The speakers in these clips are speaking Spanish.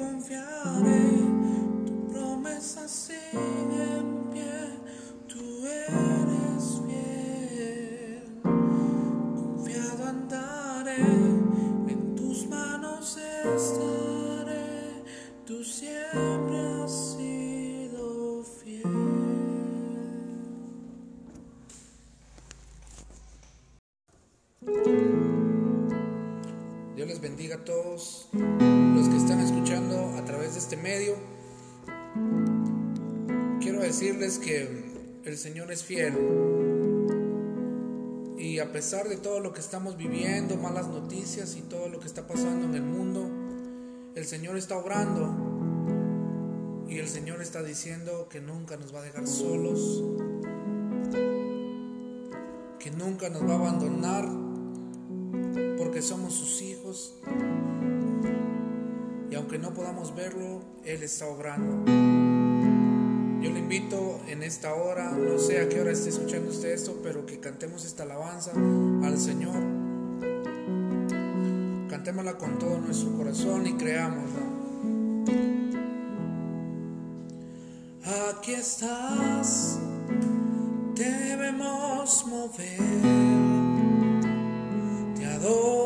En Decirles que el Señor es fiel. Y a pesar de todo lo que estamos viviendo, malas noticias y todo lo que está pasando en el mundo, el Señor está obrando. Y el Señor está diciendo que nunca nos va a dejar solos. Que nunca nos va a abandonar porque somos sus hijos. Y aunque no podamos verlo, Él está obrando. Yo le invito en esta hora, no sé a qué hora esté escuchando usted esto, pero que cantemos esta alabanza al Señor. Cantémosla con todo nuestro corazón y creámosla. Aquí estás, debemos mover te adoraré,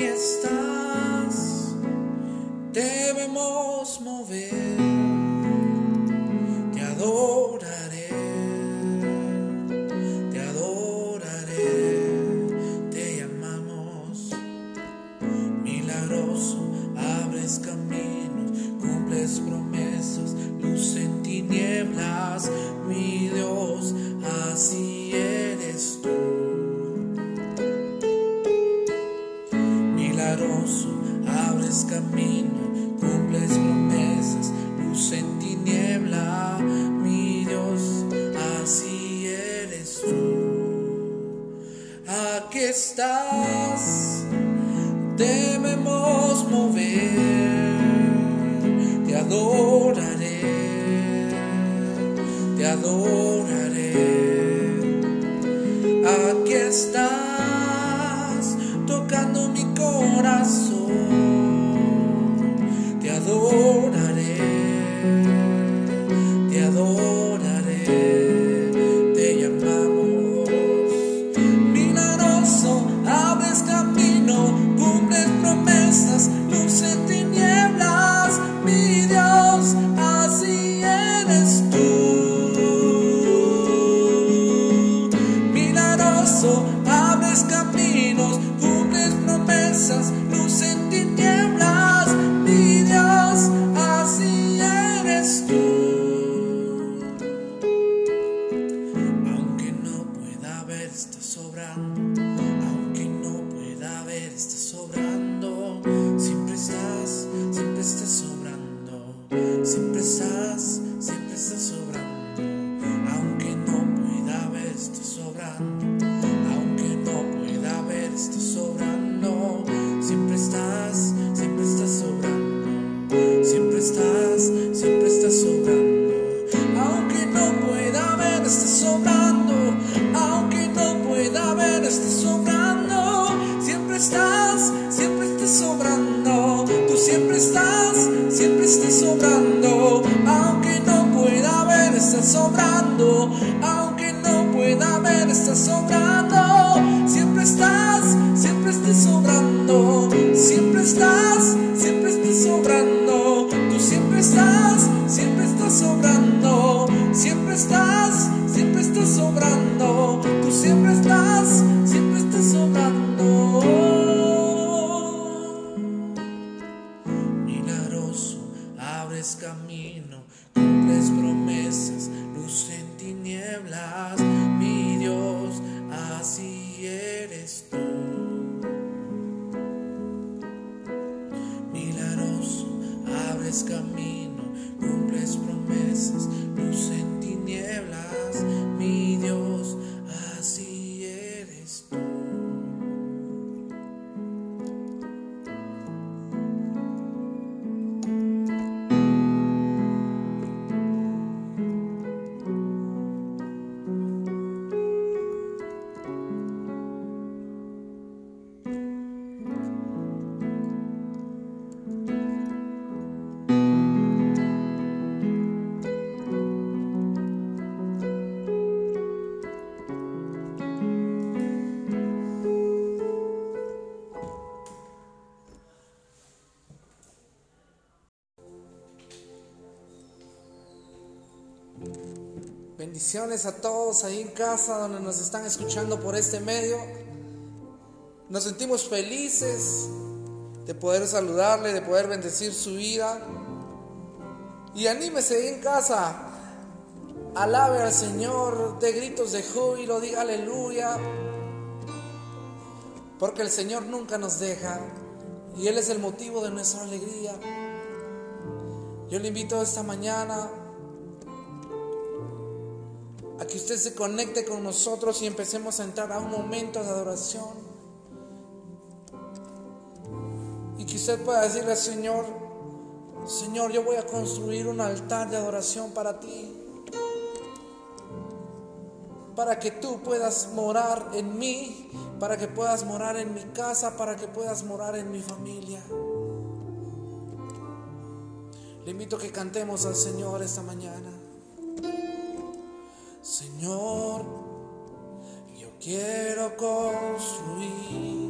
Aquí estás, debemos mover, Aquí estás, debemos mover, te adoraré, te adoraré. Aquí estás, sobrando, aunque no pueda ver, está sobrando. Abres camino, cumples promesas, luz en Bendiciones a todos ahí en casa donde nos están escuchando por este medio. Nos sentimos felices de poder saludarle, de poder bendecir su vida. Y anímese ahí en casa. Alabe al Señor de gritos de júbilo, diga aleluya. Porque el Señor nunca nos deja y Él es el motivo de nuestra alegría. Yo le invito esta mañana a que usted se conecte con nosotros y empecemos a entrar a un momento de adoración. Y que usted pueda decirle al Señor, Señor, yo voy a construir un altar de adoración para ti. Para que tú puedas morar en mí, para que puedas morar en mi casa, para que puedas morar en mi familia. Le invito a que cantemos al Señor esta mañana. Señor, yo quiero construir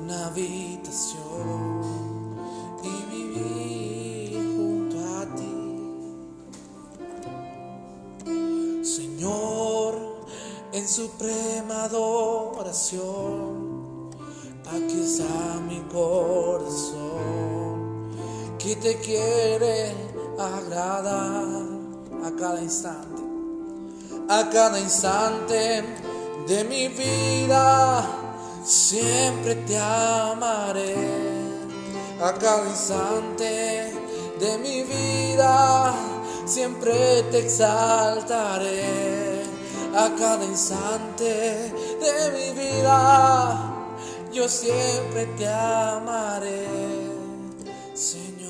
una habitación y vivir junto a ti. Señor, en suprema adoración, aquí está mi corazón que te quiere agradar a cada instante, a cada instante de mi vida, siempre te amaré. A cada instante de mi vida, siempre te exaltaré. A cada instante de mi vida, yo siempre te amaré, Señor.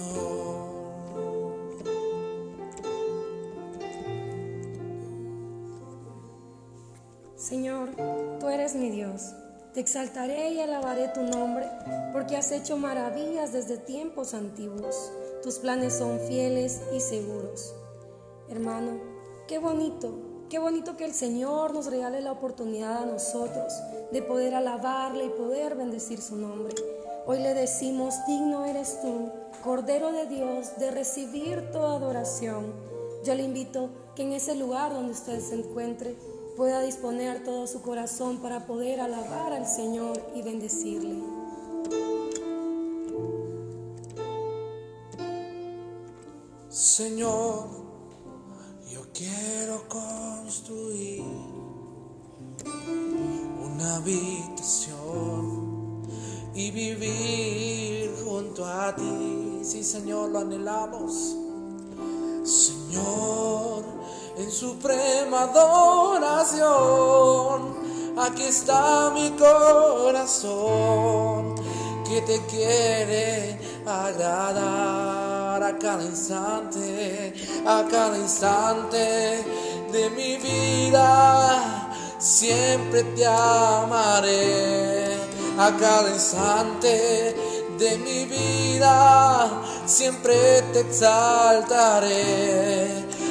Señor, tú eres mi Dios. Te exaltaré y alabaré tu nombre, porque has hecho maravillas desde tiempos antiguos. Tus planes son fieles y seguros. Hermano, qué bonito, qué bonito que el Señor nos regale la oportunidad a nosotros de poder alabarle y poder bendecir su nombre. Hoy le decimos, digno eres tú, Cordero de Dios, de recibir toda adoración. Yo le invito que en ese lugar donde usted se encuentre, pueda disponer todo su corazón para poder alabar al Señor y bendecirle. Señor, yo quiero construir una habitación y vivir junto a ti. Sí, Señor, lo anhelamos. Señor, en suprema adoración. Aquí está mi corazón que te quiere agradar a cada instante, a cada instante de mi vida. Siempre te amaré a cada instante de mi vida. Siempre te exaltaré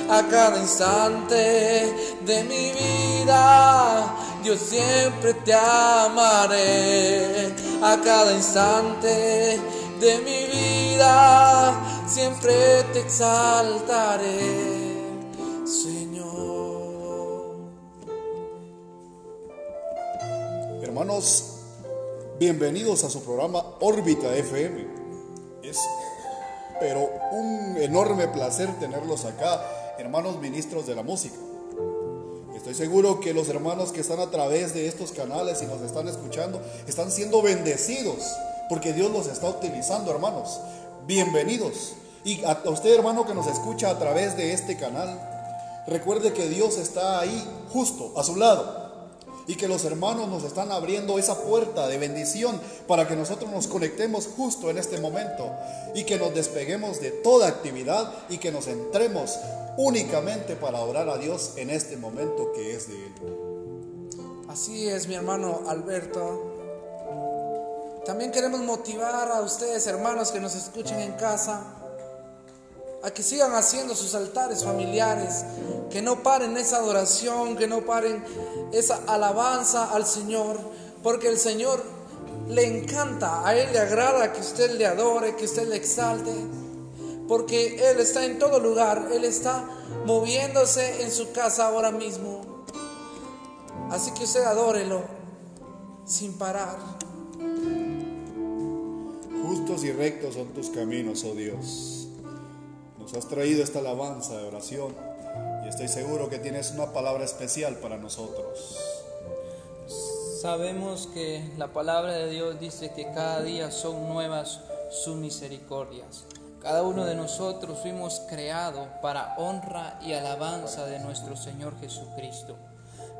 a cada instante de mi vida. Yo siempre te amaré a cada instante de mi vida. Siempre te exaltaré, Señor. Hermanos, bienvenidos a su programa Órbita FM. Es pero un enorme placer tenerlos acá, hermanos ministros de la música. Estoy seguro que los hermanos que están a través de estos canales y nos están escuchando están siendo bendecidos porque Dios los está utilizando, hermanos. bienvenidos. Y a usted hermano que nos escucha a través de este canal, recuerde que Dios está ahí justo a su lado y que los hermanos nos están abriendo esa puerta de bendición para que nosotros nos conectemos justo en este momento y que nos despeguemos de toda actividad y que nos entremos únicamente para orar a Dios en este momento que es de Él. Así es, mi hermano Alberto. También queremos motivar a ustedes, hermanos que nos escuchen en casa, a que sigan haciendo sus altares familiares, que no paren esa adoración, que no paren esa alabanza al Señor, porque el Señor le encanta, a Él le agrada que usted le adore, que usted le exalte, porque Él está en todo lugar, Él está moviéndose en su casa ahora mismo. Así que usted adórelo sin parar. Justos y rectos son tus caminos, oh Dios. Nos has traído esta alabanza de oración y estoy seguro que tienes una palabra especial para nosotros. Sabemos que la palabra de Dios dice que cada día son nuevas sus misericordias. Cada uno de nosotros fuimos creados para honra y alabanza de nuestro Señor Jesucristo.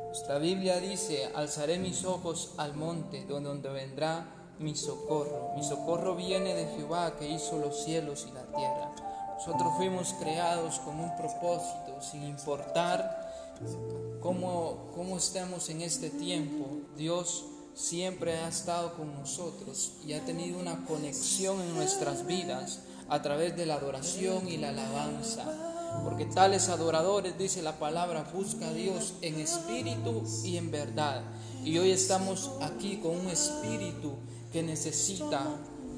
Nuestra Biblia dice, alzaré mis ojos al monte donde vendrá mi socorro. Mi socorro viene de Jehová que hizo los cielos y la tierra. Nosotros fuimos creados con un propósito, sin importar cómo, cómo estamos en este tiempo. Dios siempre ha estado con nosotros y ha tenido una conexión en nuestras vidas a través de la adoración y la alabanza porque tales adoradores, dice la palabra, busca a Dios en espíritu y en verdad. Y hoy estamos aquí con un espíritu que necesita,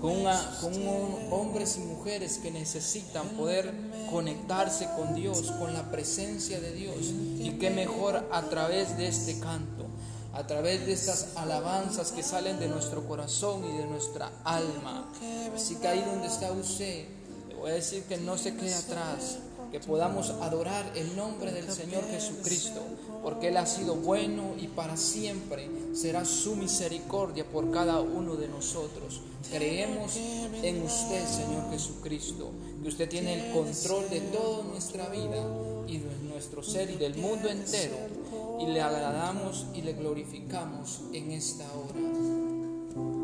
con, hombres y mujeres que necesitan poder conectarse con Dios, con la presencia de Dios. Y qué mejor a través de este canto, a través de estas alabanzas que salen de nuestro corazón y de nuestra alma. Así que ahí donde está usted, le voy a decir que no se quede atrás, que podamos adorar el nombre del Señor Jesucristo, porque Él ha sido bueno y para siempre será su misericordia por cada uno de nosotros. Creemos en usted, Señor Jesucristo, que usted tiene el control de toda nuestra vida y de nuestro ser y del mundo entero, y le agradamos y le glorificamos en esta hora.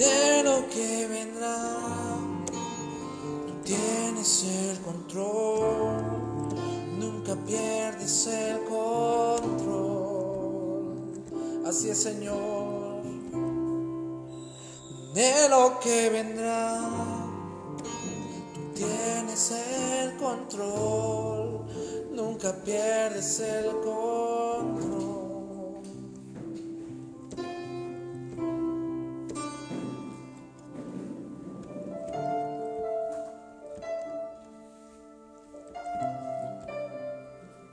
de lo que vendrá tienes el control, nunca pierdes el control. Así es, Señor, de lo que vendrá, tú tienes el control, nunca pierdes el control.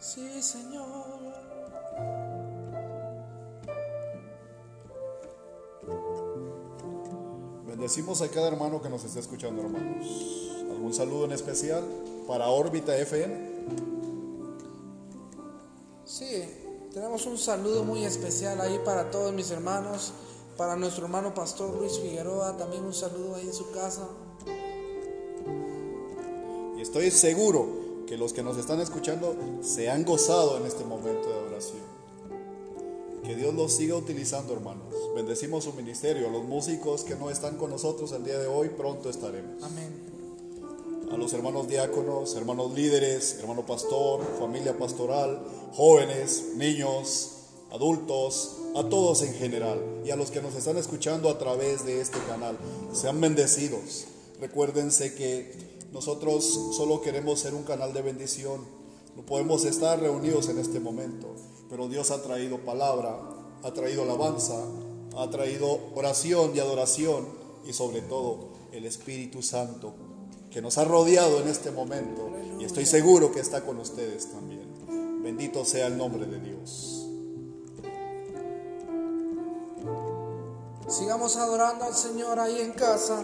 Sí, Señor. Bendecimos a cada hermano que nos está escuchando, hermanos. ¿Algún saludo en especial para Órbita FM? Sí, tenemos un saludo muy especial ahí para todos mis hermanos, para nuestro hermano pastor Luis Figueroa, también un saludo ahí en su casa. Y estoy seguro que los que nos están escuchando se han gozado en este momento de adoración. Que Dios los siga utilizando, hermanos. Bendecimos su ministerio. A los músicos que no están con nosotros el día de hoy, pronto estaremos. Amén. A los hermanos diáconos, hermanos líderes, hermano pastor, familia pastoral, jóvenes, niños, adultos, a todos en general. Y a los que nos están escuchando a través de este canal. Sean bendecidos. Recuérdense que nosotros solo queremos ser un canal de bendición. No podemos estar reunidos en este momento, pero Dios ha traído palabra, ha traído alabanza, ha traído oración y adoración y sobre todo el Espíritu Santo que nos ha rodeado en este momento y estoy seguro que está con ustedes también. Bendito sea el nombre de Dios. Sigamos adorando al Señor ahí en casa.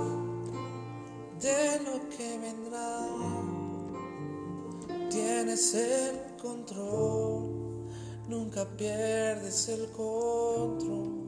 de lo que vendrá. Tienes el control, nunca pierdes el control.